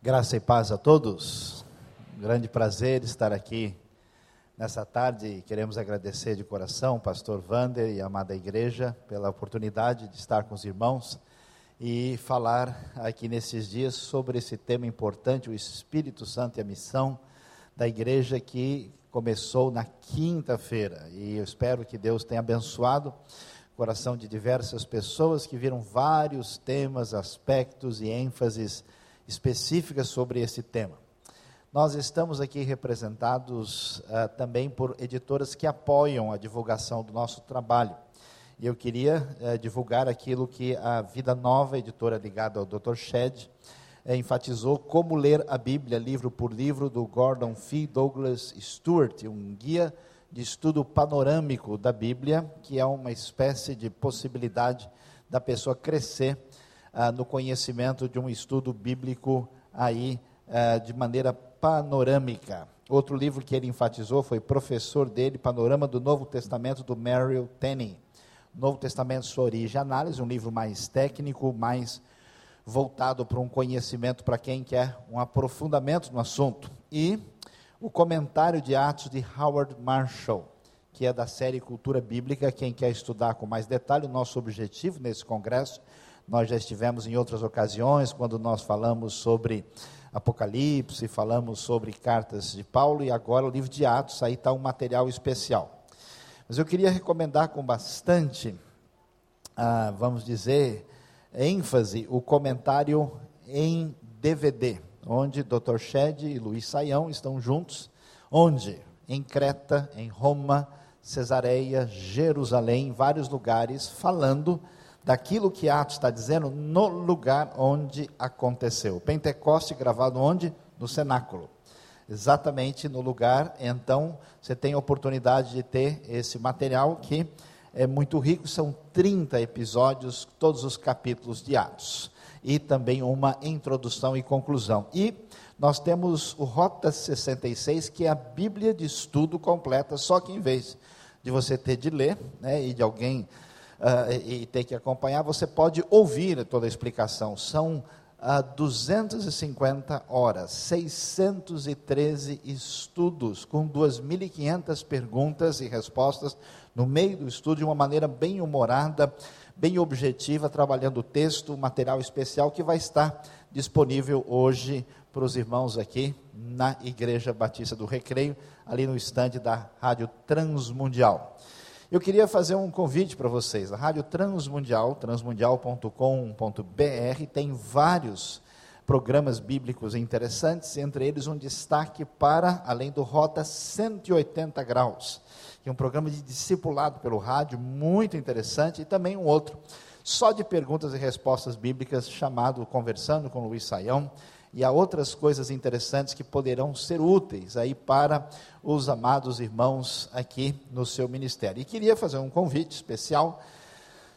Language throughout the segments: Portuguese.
Graça e paz a todos. Um grande prazer estar aqui nessa tarde. Queremos agradecer de coração pastor Vander e a amada igreja pela oportunidade de estar com os irmãos e falar aqui nesses dias sobre esse tema importante, o Espírito Santo e a missão da igreja que começou na quinta-feira. E eu espero que Deus tenha abençoado o coração de diversas pessoas que viram vários temas, aspectos e ênfases específicas sobre esse tema. Nós estamos aqui representados uh, também por editoras que apoiam a divulgação do nosso trabalho. E eu queria uh, divulgar aquilo que a Vida Nova, editora ligada ao Dr. Shed, uh, enfatizou como ler a Bíblia, livro por livro, do Gordon Fee Douglas Stewart, um guia de estudo panorâmico da Bíblia, que é uma espécie de possibilidade da pessoa crescer ah, no conhecimento de um estudo bíblico aí ah, de maneira panorâmica. Outro livro que ele enfatizou foi professor dele, Panorama do Novo Testamento, do Merrill Tenney. Novo Testamento, sua origem e análise, um livro mais técnico, mais voltado para um conhecimento para quem quer um aprofundamento no assunto. E o comentário de Atos de Howard Marshall, que é da série Cultura Bíblica. Quem quer estudar com mais detalhe, o nosso objetivo nesse congresso nós já estivemos em outras ocasiões, quando nós falamos sobre Apocalipse, falamos sobre cartas de Paulo, e agora o livro de Atos, aí está um material especial. Mas eu queria recomendar com bastante, ah, vamos dizer, ênfase, o comentário em DVD, onde Dr. Shed e Luiz Saião estão juntos, onde? Em Creta, em Roma, Cesareia, Jerusalém, vários lugares, falando daquilo que Atos está dizendo no lugar onde aconteceu. Pentecoste gravado onde? No cenáculo. Exatamente no lugar, então você tem a oportunidade de ter esse material que é muito rico, são 30 episódios, todos os capítulos de Atos. E também uma introdução e conclusão. E nós temos o Rota 66, que é a Bíblia de estudo completa, só que em vez de você ter de ler, né, e de alguém uh, e, ter que acompanhar, você pode ouvir toda a explicação. São uh, ah, 250 horas, 613 estudos, com 2.500 perguntas e respostas no meio do estudo, de uma maneira bem humorada, bem objetiva, trabalhando o texto, material especial que vai estar disponível hoje para os irmãos aqui na Igreja Batista do Recreio, ali no estande da Rádio Transmundial. Eu queria fazer um convite para vocês. A Rádio Transmundial, transmundial.com.br, tem vários programas bíblicos interessantes, entre eles um destaque para, além do Rota 180 Graus, que é um programa de discipulado pelo rádio, muito interessante, e também um outro, só de perguntas e respostas bíblicas, chamado Conversando com Luiz Saião, e há outras coisas interessantes que poderão ser úteis aí para os amados irmãos aqui no seu ministério. E queria fazer um convite especial.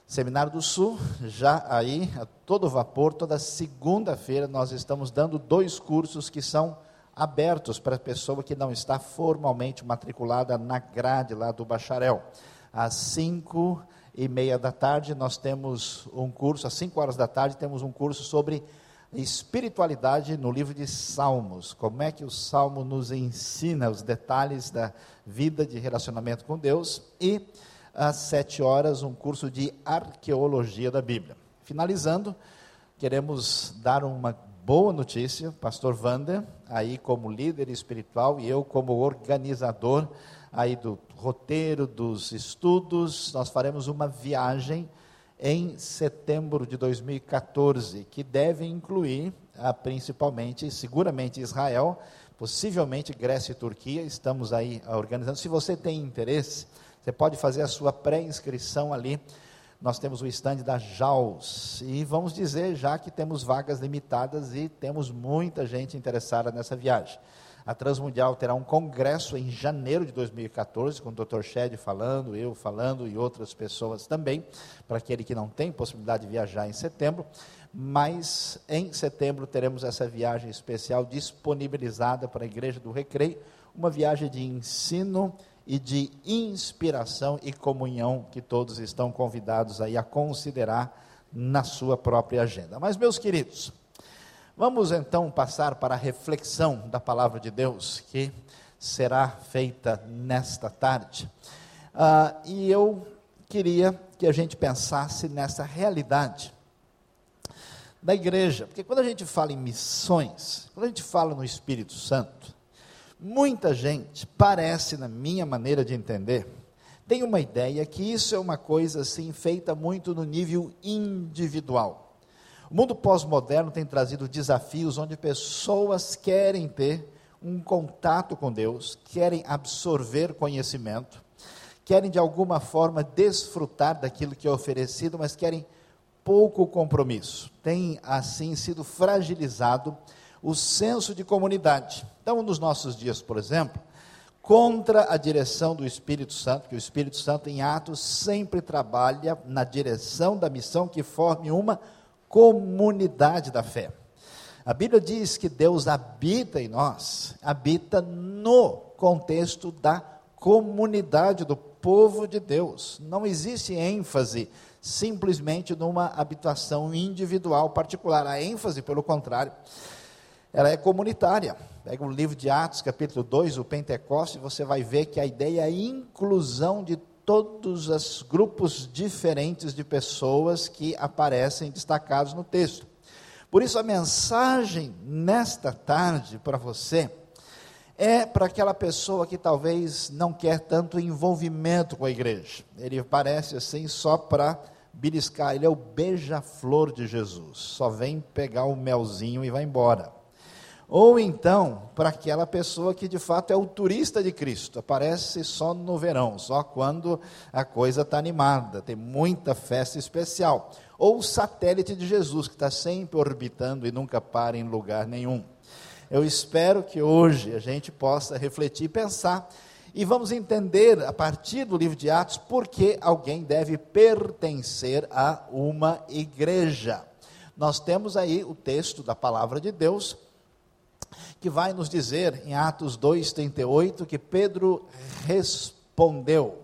Seminário do Sul, já aí, a todo vapor, toda segunda-feira nós estamos dando dois cursos que são abertos para a pessoa que não está formalmente matriculada na grade lá do bacharel. Às cinco e meia da tarde nós temos um curso, às cinco horas da tarde temos um curso sobre espiritualidade no livro de Salmos. Como é que o Salmo nos ensina os detalhes da vida de relacionamento com Deus. E às sete horas, um curso de arqueologia da Bíblia. Finalizando, queremos dar uma boa notícia, pastor Wander, aí como líder espiritual e eu como organizador aí do roteiro dos estudos, nós faremos uma viagem em setembro de 2014, que deve incluir ah, principalmente, seguramente Israel, possivelmente Grécia e Turquia. Estamos aí ah, organizando. Se você tem interesse, você pode fazer a sua pré-inscrição ali. Nós temos o stand da JAUS e vamos dizer já que temos vagas limitadas e temos muita gente interessada nessa viagem. A Transmundial terá um congresso em janeiro de 2014, com o Dr. Shed falando, eu falando e outras pessoas também, para aquele que não tem possibilidade de viajar em setembro. Mas em setembro teremos essa viagem especial disponibilizada para a Igreja do Recreio, uma viagem de ensino e de inspiração e comunhão que todos estão convidados aí a considerar na sua própria agenda. Mas, meus queridos, Vamos então passar para a reflexão da palavra de Deus que será feita nesta tarde. Ah, e eu queria que a gente pensasse nessa realidade da igreja, porque quando a gente fala em missões, quando a gente fala no Espírito Santo, muita gente parece, na minha maneira de entender, tem uma ideia que isso é uma coisa assim feita muito no nível individual. O mundo pós-moderno tem trazido desafios onde pessoas querem ter um contato com Deus, querem absorver conhecimento, querem de alguma forma desfrutar daquilo que é oferecido, mas querem pouco compromisso. Tem assim sido fragilizado o senso de comunidade. Então, nos nossos dias, por exemplo, contra a direção do Espírito Santo, que o Espírito Santo em Atos sempre trabalha na direção da missão que forme uma comunidade da fé. A Bíblia diz que Deus habita em nós, habita no contexto da comunidade do povo de Deus. Não existe ênfase simplesmente numa habitação individual particular. A ênfase, pelo contrário, ela é comunitária. Pega o livro de Atos, capítulo 2, o Pentecoste, você vai ver que a ideia é a inclusão de todos os grupos diferentes de pessoas que aparecem destacados no texto. Por isso, a mensagem nesta tarde para você é para aquela pessoa que talvez não quer tanto envolvimento com a igreja. Ele parece assim só para beliscar, ele é o beija-flor de Jesus, só vem pegar o melzinho e vai embora. Ou então, para aquela pessoa que de fato é o turista de Cristo, aparece só no verão, só quando a coisa está animada, tem muita festa especial. Ou o satélite de Jesus, que está sempre orbitando e nunca para em lugar nenhum. Eu espero que hoje a gente possa refletir e pensar, e vamos entender a partir do livro de Atos por que alguém deve pertencer a uma igreja. Nós temos aí o texto da palavra de Deus que vai nos dizer em Atos 2:38 que Pedro respondeu: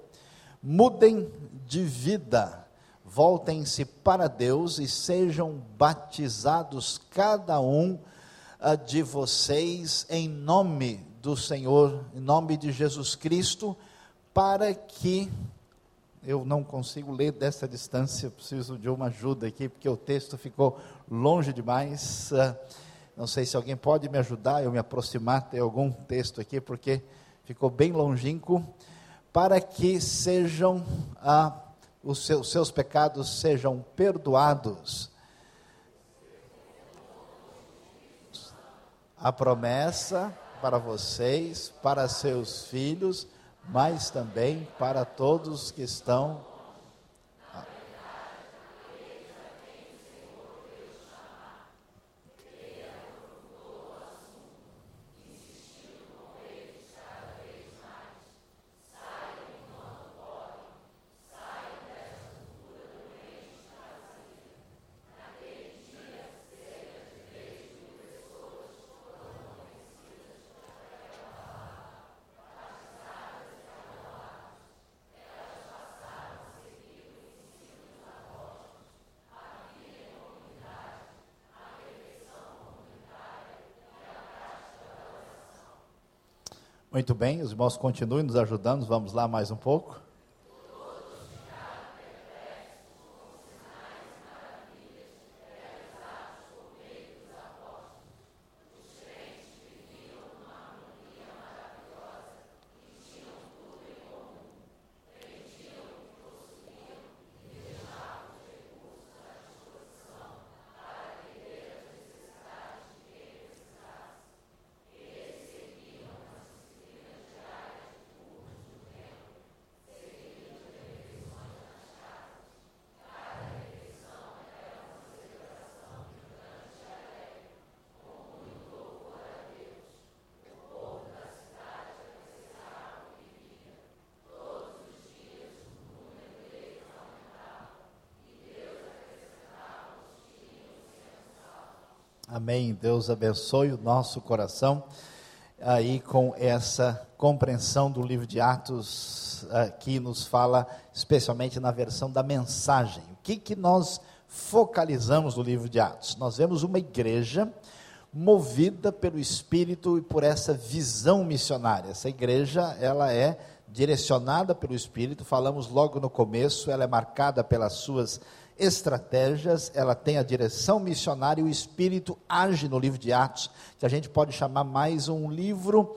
Mudem de vida, voltem-se para Deus e sejam batizados cada um ah, de vocês em nome do Senhor, em nome de Jesus Cristo, para que eu não consigo ler dessa distância, preciso de uma ajuda aqui, porque o texto ficou longe demais. Uh, não sei se alguém pode me ajudar, eu me aproximar, ter algum texto aqui, porque ficou bem longínquo, para que sejam, ah, os seus, seus pecados sejam perdoados. A promessa para vocês, para seus filhos, mas também para todos que estão Muito bem, os irmãos continuem nos ajudando, vamos lá mais um pouco. Amém. Deus abençoe o nosso coração aí com essa compreensão do livro de Atos que nos fala especialmente na versão da mensagem. O que que nós focalizamos no livro de Atos? Nós vemos uma igreja movida pelo Espírito e por essa visão missionária. Essa igreja, ela é direcionada pelo Espírito, falamos logo no começo, ela é marcada pelas suas estratégias, ela tem a direção missionária e o Espírito age no livro de Atos, que a gente pode chamar mais um livro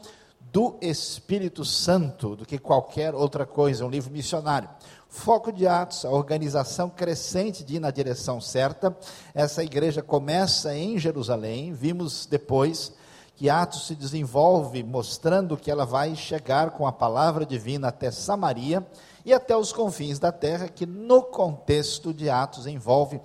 do Espírito Santo do que qualquer outra coisa, um livro missionário. Foco de Atos, a organização crescente de ir na direção certa. Essa igreja começa em Jerusalém, vimos depois que Atos se desenvolve mostrando que ela vai chegar com a palavra divina até Samaria e até os confins da terra, que no contexto de Atos envolve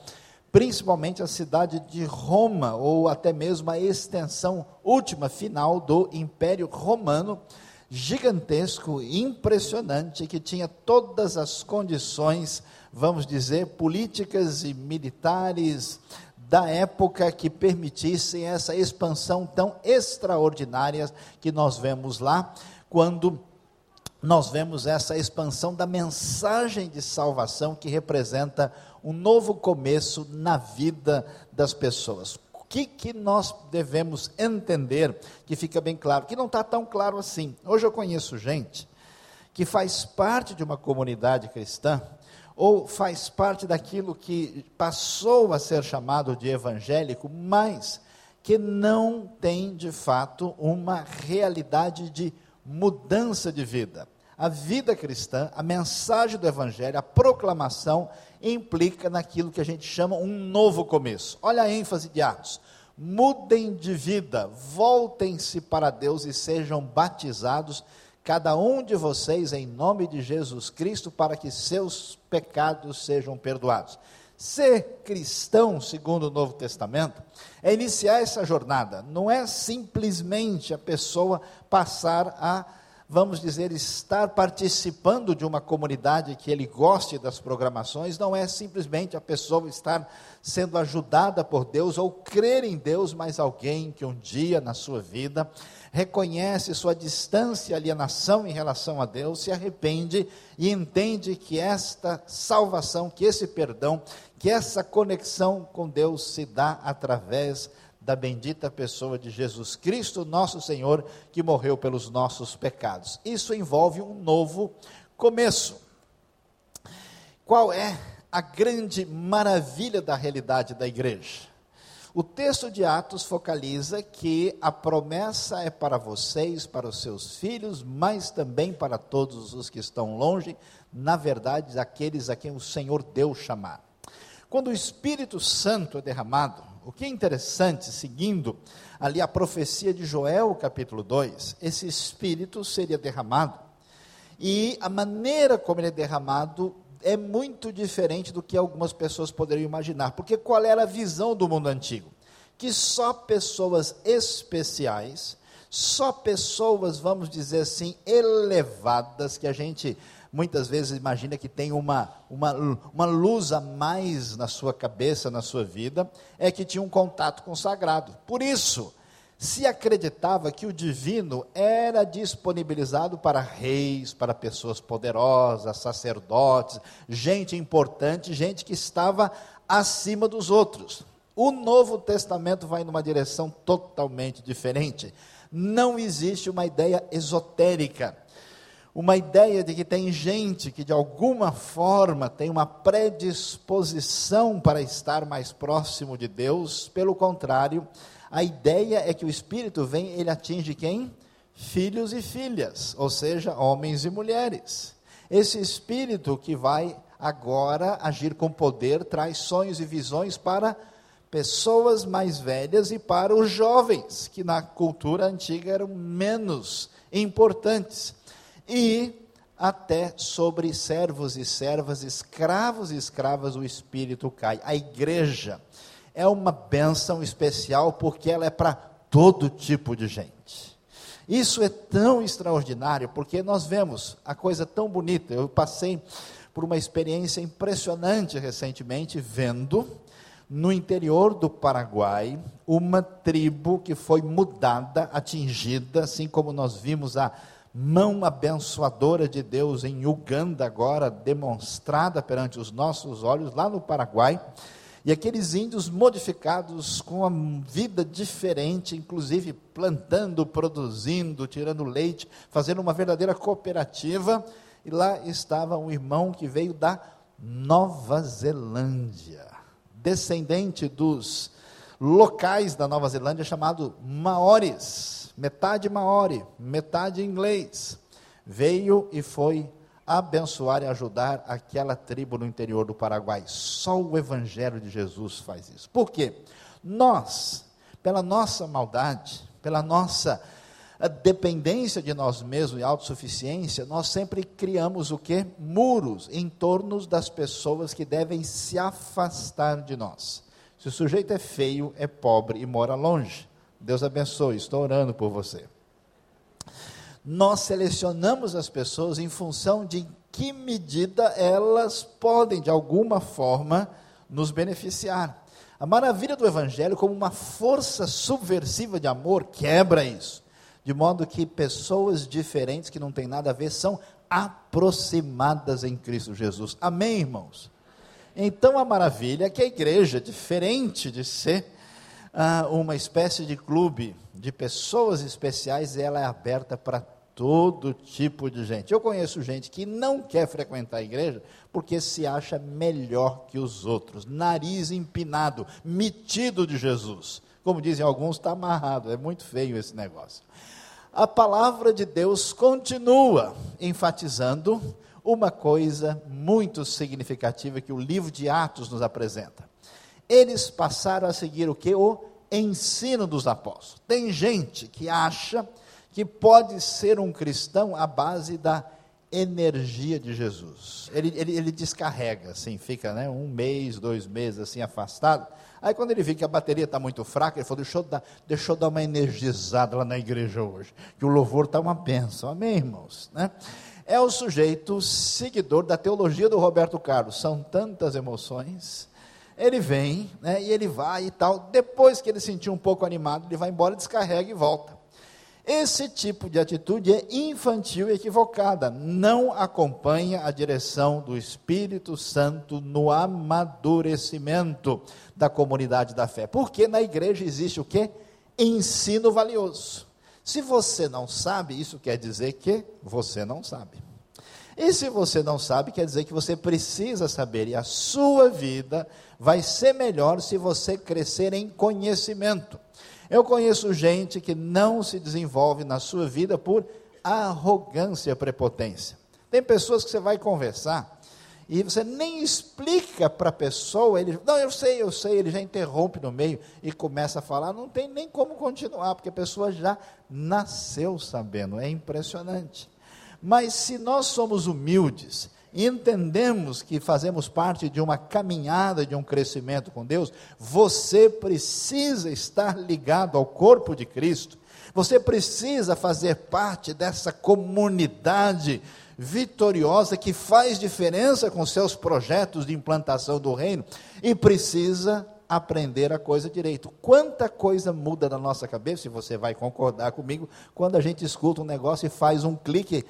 principalmente a cidade de Roma, ou até mesmo a extensão última, final do Império Romano, gigantesco, impressionante, que tinha todas as condições, vamos dizer, políticas e militares da época que permitissem essa expansão tão extraordinária que nós vemos lá, quando nós vemos essa expansão da mensagem de salvação que representa um novo começo na vida das pessoas. O que, que nós devemos entender que fica bem claro, que não está tão claro assim. Hoje eu conheço gente que faz parte de uma comunidade cristã, ou faz parte daquilo que passou a ser chamado de evangélico, mas que não tem de fato uma realidade de mudança de vida. A vida cristã, a mensagem do Evangelho, a proclamação, implica naquilo que a gente chama um novo começo. Olha a ênfase de Atos. Mudem de vida, voltem-se para Deus e sejam batizados, cada um de vocês, em nome de Jesus Cristo, para que seus pecados sejam perdoados. Ser cristão, segundo o Novo Testamento, é iniciar essa jornada, não é simplesmente a pessoa passar a vamos dizer, estar participando de uma comunidade que ele goste das programações, não é simplesmente a pessoa estar sendo ajudada por Deus ou crer em Deus, mas alguém que um dia na sua vida reconhece sua distância e alienação em relação a Deus, se arrepende e entende que esta salvação, que esse perdão, que essa conexão com Deus se dá através da bendita pessoa de Jesus Cristo, nosso Senhor, que morreu pelos nossos pecados. Isso envolve um novo começo. Qual é a grande maravilha da realidade da igreja? O texto de Atos focaliza que a promessa é para vocês, para os seus filhos, mas também para todos os que estão longe, na verdade, aqueles a quem o Senhor deu chamar. Quando o Espírito Santo é derramado, o que é interessante, seguindo ali a profecia de Joel, capítulo 2, esse espírito seria derramado. E a maneira como ele é derramado é muito diferente do que algumas pessoas poderiam imaginar. Porque qual era a visão do mundo antigo? Que só pessoas especiais, só pessoas, vamos dizer assim, elevadas, que a gente muitas vezes imagina que tem uma, uma, uma luz a mais na sua cabeça, na sua vida, é que tinha um contato com o sagrado. Por isso, se acreditava que o divino era disponibilizado para reis, para pessoas poderosas, sacerdotes, gente importante, gente que estava acima dos outros. O Novo Testamento vai numa direção totalmente diferente. Não existe uma ideia esotérica uma ideia de que tem gente que de alguma forma tem uma predisposição para estar mais próximo de Deus, pelo contrário, a ideia é que o Espírito vem, ele atinge quem? Filhos e filhas, ou seja, homens e mulheres. Esse Espírito que vai agora agir com poder traz sonhos e visões para pessoas mais velhas e para os jovens, que na cultura antiga eram menos importantes e até sobre servos e servas, escravos e escravas, o Espírito cai. A igreja é uma bênção especial porque ela é para todo tipo de gente. Isso é tão extraordinário porque nós vemos a coisa tão bonita. Eu passei por uma experiência impressionante recentemente, vendo no interior do Paraguai uma tribo que foi mudada, atingida, assim como nós vimos a mão abençoadora de Deus em Uganda, agora demonstrada perante os nossos olhos, lá no Paraguai. E aqueles índios modificados com uma vida diferente, inclusive plantando, produzindo, tirando leite, fazendo uma verdadeira cooperativa. E lá estava um irmão que veio da Nova Zelândia, descendente dos locais da Nova Zelândia chamado Maores, metade Maori, metade inglês. Veio e foi abençoar e ajudar aquela tribo no interior do Paraguai. Só o Evangelho de Jesus faz isso. Por quê? Nós, pela nossa maldade, pela nossa dependência de nós mesmos e autossuficiência, nós sempre criamos o que? Muros em torno das pessoas que devem se afastar de nós. Se o sujeito é feio, é pobre e mora longe, Deus abençoe, estou orando por você nós selecionamos as pessoas em função de que medida elas podem, de alguma forma, nos beneficiar. A maravilha do Evangelho, como uma força subversiva de amor, quebra isso. De modo que pessoas diferentes, que não têm nada a ver, são aproximadas em Cristo Jesus. Amém, irmãos? Então a maravilha é que a igreja, diferente de ser ah, uma espécie de clube de pessoas especiais, ela é aberta para todo tipo de gente. Eu conheço gente que não quer frequentar a igreja porque se acha melhor que os outros, nariz empinado, metido de Jesus. Como dizem alguns, está amarrado, é muito feio esse negócio. A palavra de Deus continua enfatizando uma coisa muito significativa que o livro de Atos nos apresenta. Eles passaram a seguir o que? O ensino dos apóstolos. Tem gente que acha que pode ser um cristão à base da energia de Jesus. Ele, ele, ele descarrega, assim, fica né, um mês, dois meses assim afastado. Aí quando ele vê que a bateria está muito fraca, ele falou, deixa eu, dar, deixa eu dar uma energizada lá na igreja hoje, que o louvor está uma bênção, amém irmãos? Né? É o sujeito seguidor da teologia do Roberto Carlos, são tantas emoções, ele vem, né, e ele vai e tal, depois que ele sentiu um pouco animado, ele vai embora, descarrega e volta. Esse tipo de atitude é infantil e equivocada, não acompanha a direção do Espírito Santo no amadurecimento da comunidade da fé. Porque na igreja existe o que? Ensino valioso. Se você não sabe, isso quer dizer que você não sabe. E se você não sabe, quer dizer que você precisa saber, e a sua vida vai ser melhor se você crescer em conhecimento. Eu conheço gente que não se desenvolve na sua vida por arrogância, prepotência. Tem pessoas que você vai conversar e você nem explica para a pessoa, ele, não, eu sei, eu sei, ele já interrompe no meio e começa a falar, não tem nem como continuar, porque a pessoa já nasceu sabendo, é impressionante. Mas se nós somos humildes e entendemos que fazemos parte de uma caminhada, de um crescimento com Deus, você precisa estar ligado ao corpo de Cristo, você precisa fazer parte dessa comunidade vitoriosa que faz diferença com seus projetos de implantação do reino e precisa aprender a coisa direito. Quanta coisa muda na nossa cabeça, se você vai concordar comigo, quando a gente escuta um negócio e faz um clique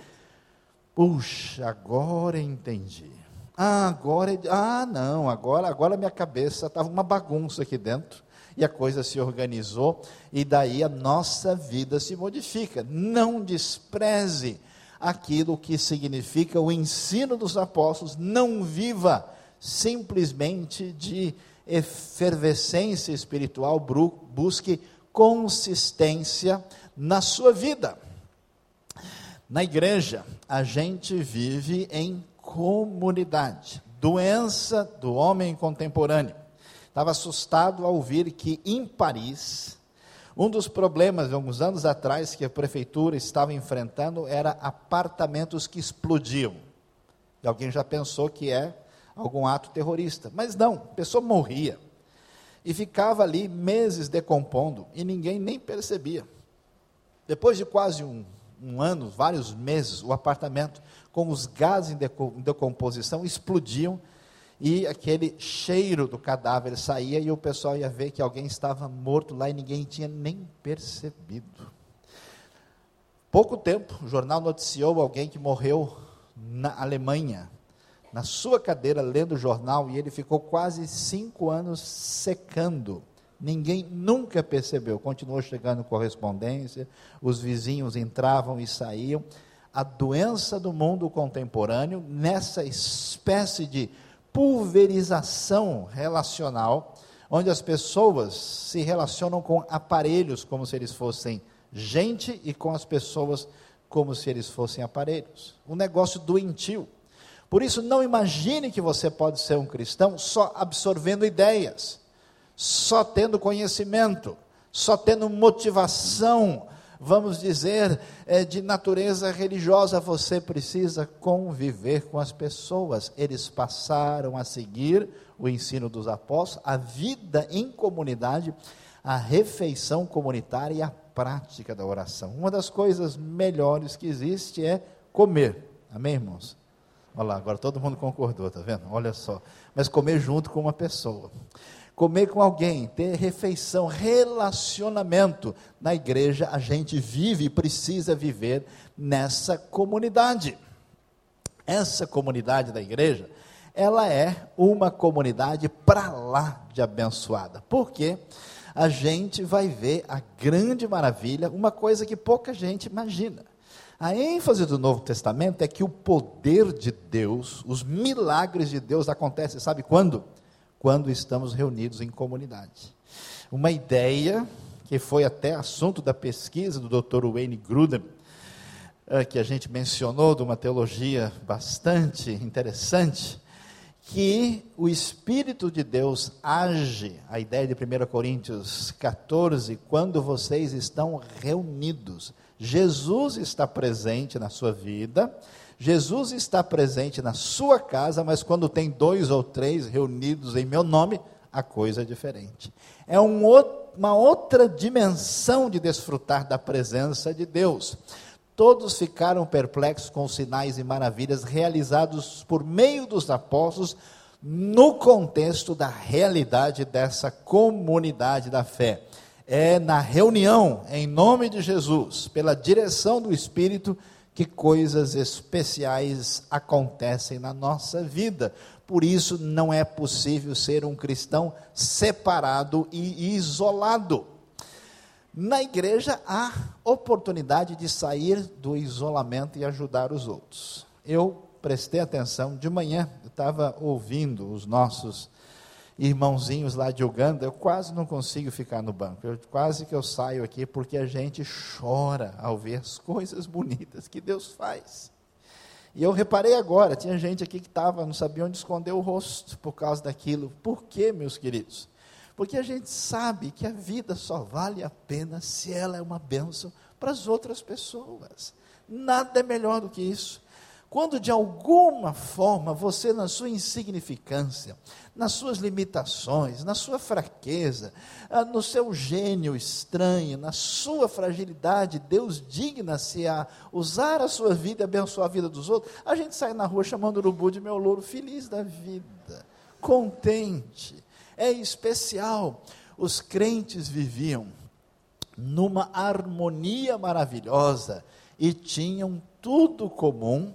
Puxa, agora entendi. Ah, agora, ah, não, agora, agora minha cabeça estava uma bagunça aqui dentro e a coisa se organizou e daí a nossa vida se modifica. Não despreze aquilo que significa o ensino dos apóstolos, não viva simplesmente de efervescência espiritual, busque consistência na sua vida. Na igreja, a gente vive em comunidade. Doença do homem contemporâneo. Estava assustado ao ouvir que em Paris, um dos problemas, alguns anos atrás, que a prefeitura estava enfrentando era apartamentos que explodiam. E alguém já pensou que é algum ato terrorista. Mas não, a pessoa morria. E ficava ali meses decompondo e ninguém nem percebia. Depois de quase um um ano, vários meses, o apartamento com os gases em decomposição explodiam e aquele cheiro do cadáver saía e o pessoal ia ver que alguém estava morto lá e ninguém tinha nem percebido. Pouco tempo, o jornal noticiou alguém que morreu na Alemanha, na sua cadeira lendo o jornal e ele ficou quase cinco anos secando. Ninguém nunca percebeu. Continuou chegando correspondência, os vizinhos entravam e saíam. A doença do mundo contemporâneo, nessa espécie de pulverização relacional, onde as pessoas se relacionam com aparelhos como se eles fossem gente e com as pessoas como se eles fossem aparelhos. Um negócio doentio. Por isso, não imagine que você pode ser um cristão só absorvendo ideias, só tendo conhecimento, só tendo motivação, vamos dizer, é, de natureza religiosa. Você precisa conviver com as pessoas. Eles passaram a seguir o ensino dos apóstolos, a vida em comunidade, a refeição comunitária e a prática da oração. Uma das coisas melhores que existe é comer. Amém, irmãos? Olha lá, agora todo mundo concordou, tá vendo? Olha só. Mas comer junto com uma pessoa. Comer com alguém, ter refeição, relacionamento. Na igreja a gente vive e precisa viver nessa comunidade. Essa comunidade da igreja, ela é uma comunidade para lá de abençoada. Por quê? a gente vai ver a grande maravilha, uma coisa que pouca gente imagina. A ênfase do Novo Testamento é que o poder de Deus, os milagres de Deus acontecem, sabe quando? Quando estamos reunidos em comunidade. Uma ideia que foi até assunto da pesquisa do Dr. Wayne Grudem, eh, que a gente mencionou, de uma teologia bastante interessante, que o Espírito de Deus age, a ideia de 1 Coríntios 14, quando vocês estão reunidos. Jesus está presente na sua vida, Jesus está presente na sua casa, mas quando tem dois ou três reunidos em meu nome, a coisa é diferente. É um outro, uma outra dimensão de desfrutar da presença de Deus. Todos ficaram perplexos com os sinais e maravilhas realizados por meio dos apóstolos no contexto da realidade dessa comunidade da fé. É na reunião, em nome de Jesus, pela direção do Espírito, que coisas especiais acontecem na nossa vida. Por isso, não é possível ser um cristão separado e isolado. Na igreja há oportunidade de sair do isolamento e ajudar os outros. Eu prestei atenção de manhã, eu estava ouvindo os nossos irmãozinhos lá de Uganda, eu quase não consigo ficar no banco, eu, quase que eu saio aqui porque a gente chora ao ver as coisas bonitas que Deus faz. E eu reparei agora, tinha gente aqui que estava, não sabia onde esconder o rosto por causa daquilo. Por quê, meus queridos? Porque a gente sabe que a vida só vale a pena se ela é uma bênção para as outras pessoas. Nada é melhor do que isso. Quando de alguma forma você, na sua insignificância, nas suas limitações, na sua fraqueza, ah, no seu gênio estranho, na sua fragilidade, Deus digna-se a usar a sua vida e abençoar a vida dos outros, a gente sai na rua chamando o urubu de meu louro, feliz da vida, contente é especial. Os crentes viviam numa harmonia maravilhosa e tinham tudo comum,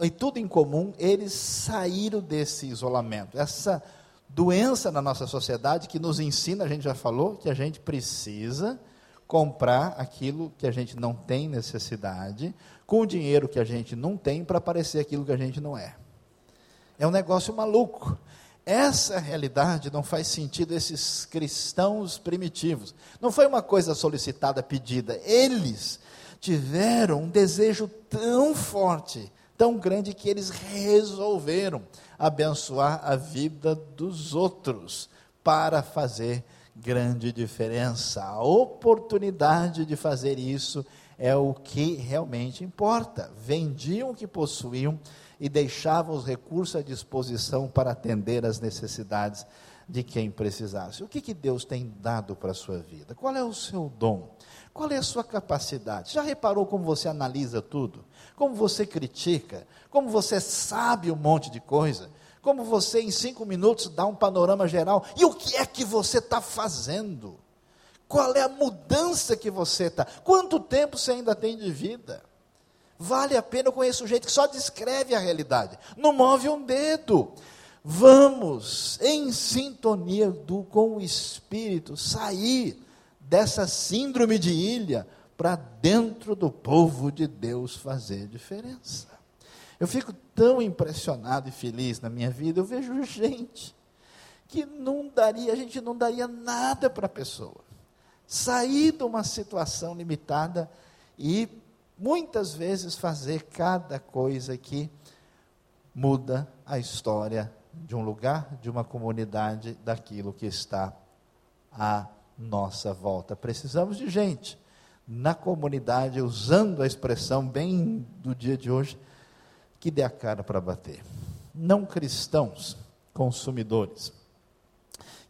e tudo em comum, eles saíram desse isolamento. Essa doença na nossa sociedade que nos ensina, a gente já falou, que a gente precisa comprar aquilo que a gente não tem necessidade, com o dinheiro que a gente não tem, para parecer aquilo que a gente não é. É um negócio maluco. Essa realidade não faz sentido esses cristãos primitivos. Não foi uma coisa solicitada, pedida. Eles tiveram um desejo tão forte, tão grande, que eles resolveram abençoar a vida dos outros para fazer grande diferença. A oportunidade de fazer isso é o que realmente importa. Vendiam o que possuíam e deixava os recursos à disposição para atender às necessidades de quem precisasse. O que, que Deus tem dado para a sua vida? Qual é o seu dom? Qual é a sua capacidade? Já reparou como você analisa tudo? Como você critica? Como você sabe um monte de coisa? Como você, em cinco minutos, dá um panorama geral? E o que é que você está fazendo? Qual é a mudança que você está? Quanto tempo você ainda tem de vida? Vale a pena, eu conheço gente que só descreve a realidade, não move um dedo. Vamos, em sintonia do, com o Espírito, sair dessa síndrome de ilha para dentro do povo de Deus fazer diferença. Eu fico tão impressionado e feliz na minha vida, eu vejo gente que não daria, a gente não daria nada para a pessoa. Sair de uma situação limitada e muitas vezes fazer cada coisa que muda a história de um lugar, de uma comunidade, daquilo que está à nossa volta. Precisamos de gente na comunidade, usando a expressão bem do dia de hoje, que dê a cara para bater. Não cristãos, consumidores,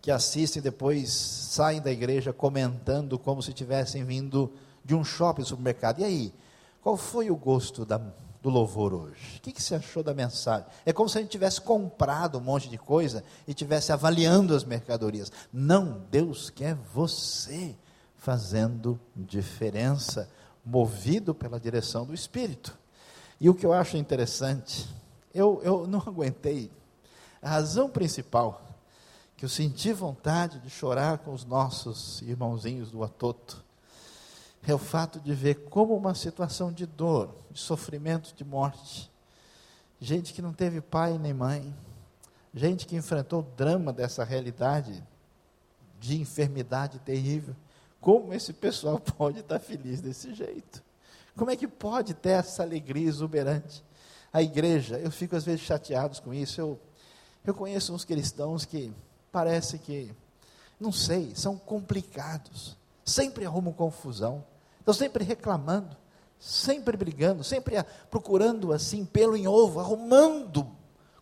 que assistem depois saem da igreja comentando como se tivessem vindo de um shopping, supermercado. E aí, qual foi o gosto da, do louvor hoje? O que, que você achou da mensagem? É como se a gente tivesse comprado um monte de coisa e tivesse avaliando as mercadorias. Não, Deus quer você fazendo diferença, movido pela direção do Espírito. E o que eu acho interessante, eu, eu não aguentei. A razão principal que eu senti vontade de chorar com os nossos irmãozinhos do Atoto é o fato de ver como uma situação de dor, de sofrimento, de morte, gente que não teve pai nem mãe, gente que enfrentou o drama dessa realidade de enfermidade terrível, como esse pessoal pode estar feliz desse jeito? Como é que pode ter essa alegria exuberante? A igreja, eu fico às vezes chateado com isso. Eu, eu conheço uns cristãos que parece que, não sei, são complicados, sempre arrumam confusão, Estão sempre reclamando, sempre brigando, sempre procurando assim, pelo em ovo, arrumando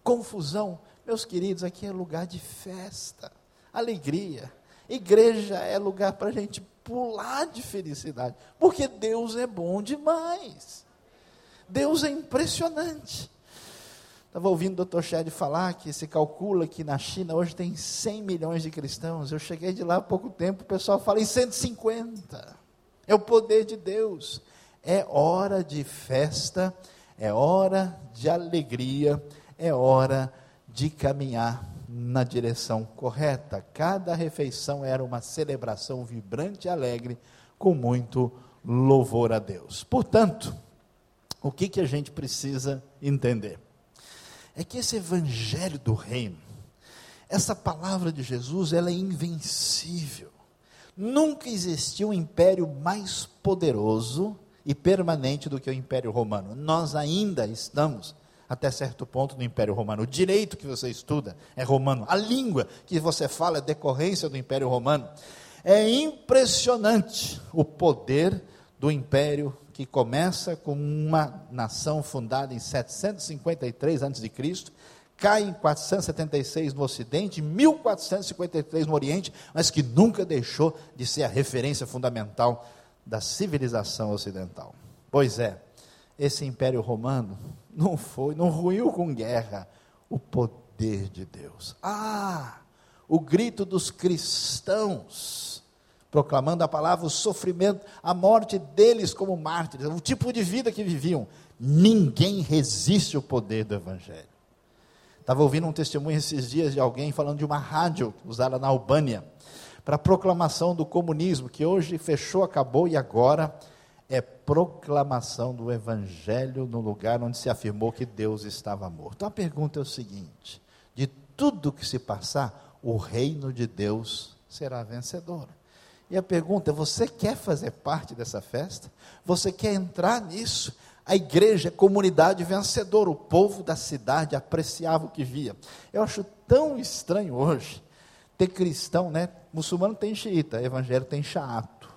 confusão. Meus queridos, aqui é lugar de festa, alegria. Igreja é lugar para a gente pular de felicidade, porque Deus é bom demais. Deus é impressionante. Estava ouvindo o Dr. Shed falar que se calcula que na China hoje tem 100 milhões de cristãos. Eu cheguei de lá há pouco tempo, o pessoal fala em 150 é o poder de Deus. É hora de festa, é hora de alegria, é hora de caminhar na direção correta. Cada refeição era uma celebração vibrante e alegre, com muito louvor a Deus. Portanto, o que, que a gente precisa entender? É que esse evangelho do reino, essa palavra de Jesus, ela é invencível. Nunca existiu um império mais poderoso e permanente do que o Império Romano. Nós ainda estamos, até certo ponto, no Império Romano. O direito que você estuda é romano. A língua que você fala é decorrência do Império Romano. É impressionante o poder do Império que começa com uma nação fundada em 753 a.C cai em 476 no Ocidente, 1453 no Oriente, mas que nunca deixou de ser a referência fundamental da civilização ocidental. Pois é, esse Império Romano não foi, não ruiu com guerra o poder de Deus. Ah, o grito dos cristãos, proclamando a palavra, o sofrimento, a morte deles como mártires, o tipo de vida que viviam. Ninguém resiste ao poder do Evangelho. Estava ouvindo um testemunho esses dias de alguém falando de uma rádio usada na Albânia para a proclamação do comunismo, que hoje fechou, acabou e agora é proclamação do evangelho no lugar onde se afirmou que Deus estava morto. Então a pergunta é o seguinte: de tudo que se passar, o reino de Deus será vencedor. E a pergunta é: você quer fazer parte dessa festa? Você quer entrar nisso? A igreja é comunidade vencedora, o povo da cidade apreciava o que via. Eu acho tão estranho hoje ter cristão, né? Muçulmano tem xiita, evangélico tem chato.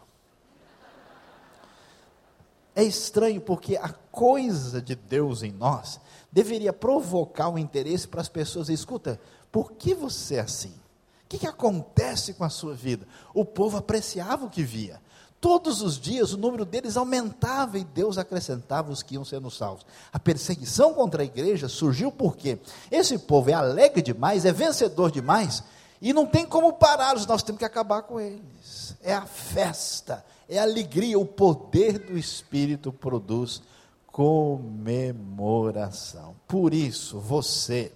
É estranho porque a coisa de Deus em nós deveria provocar o um interesse para as pessoas. Escuta, por que você é assim? O que, que acontece com a sua vida? O povo apreciava o que via todos os dias o número deles aumentava e Deus acrescentava os que iam sendo salvos. A perseguição contra a igreja surgiu porque esse povo é alegre demais, é vencedor demais, e não tem como pará-los, nós temos que acabar com eles. É a festa, é a alegria, o poder do Espírito produz comemoração. Por isso, você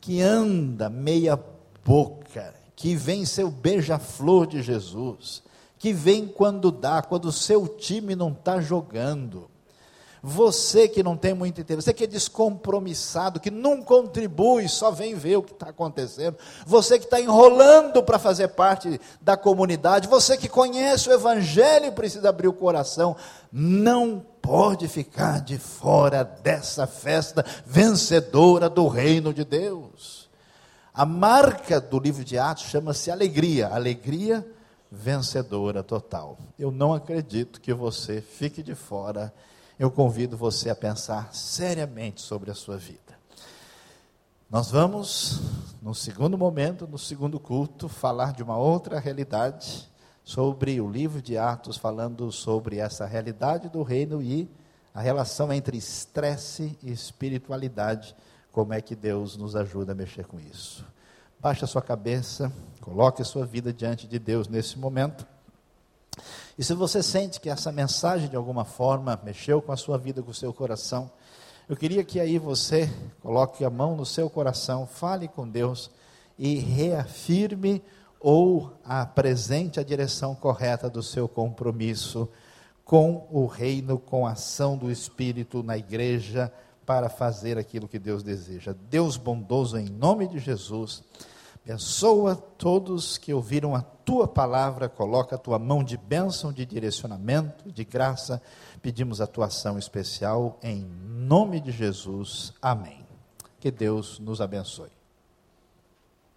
que anda meia boca, que vem o beija-flor de Jesus, que vem quando dá, quando o seu time não está jogando, você que não tem muito interesse, você que é descompromissado, que não contribui, só vem ver o que está acontecendo, você que está enrolando para fazer parte da comunidade, você que conhece o Evangelho e precisa abrir o coração, não pode ficar de fora dessa festa vencedora do reino de Deus. A marca do livro de Atos chama-se alegria, alegria vencedora total. Eu não acredito que você fique de fora eu convido você a pensar seriamente sobre a sua vida. Nós vamos, no segundo momento, no segundo culto, falar de uma outra realidade, sobre o livro de Atos, falando sobre essa realidade do reino e a relação entre estresse e espiritualidade, como é que Deus nos ajuda a mexer com isso. Baixe a sua cabeça, coloque a sua vida diante de Deus nesse momento. E se você sente que essa mensagem de alguma forma mexeu com a sua vida, com o seu coração, eu queria que aí você coloque a mão no seu coração, fale com Deus e reafirme ou apresente a direção correta do seu compromisso com o reino, com a ação do Espírito na igreja para fazer aquilo que Deus deseja. Deus bondoso, em nome de Jesus Abençoa todos que ouviram a tua palavra, coloca a tua mão de bênção, de direcionamento, de graça. Pedimos a tua ação especial em nome de Jesus. Amém. Que Deus nos abençoe.